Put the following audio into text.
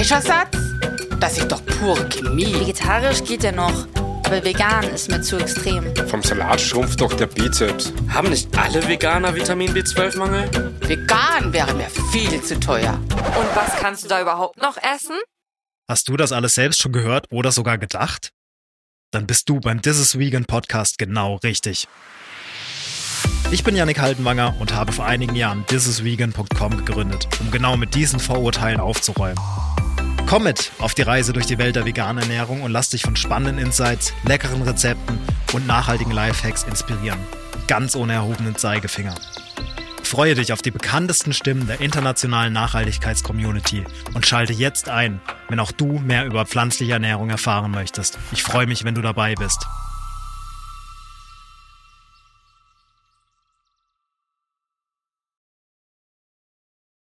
Fleischersatz? Das ist doch pure Chemie. Vegetarisch geht ja noch, aber vegan ist mir zu extrem. Vom Salat schrumpft doch der Bizeps. Haben nicht alle Veganer Vitamin B12-Mangel? Vegan wäre mir viel zu teuer. Und was kannst du da überhaupt noch essen? Hast du das alles selbst schon gehört oder sogar gedacht? Dann bist du beim This is Vegan Podcast genau richtig. Ich bin Yannick Haltenwanger und habe vor einigen Jahren thisisvegan.com gegründet, um genau mit diesen Vorurteilen aufzuräumen. Komm mit auf die Reise durch die Welt der veganen Ernährung und lass dich von spannenden Insights, leckeren Rezepten und nachhaltigen Lifehacks inspirieren. Ganz ohne erhobenen Zeigefinger. Freue dich auf die bekanntesten Stimmen der internationalen Nachhaltigkeitscommunity und schalte jetzt ein, wenn auch du mehr über pflanzliche Ernährung erfahren möchtest. Ich freue mich, wenn du dabei bist.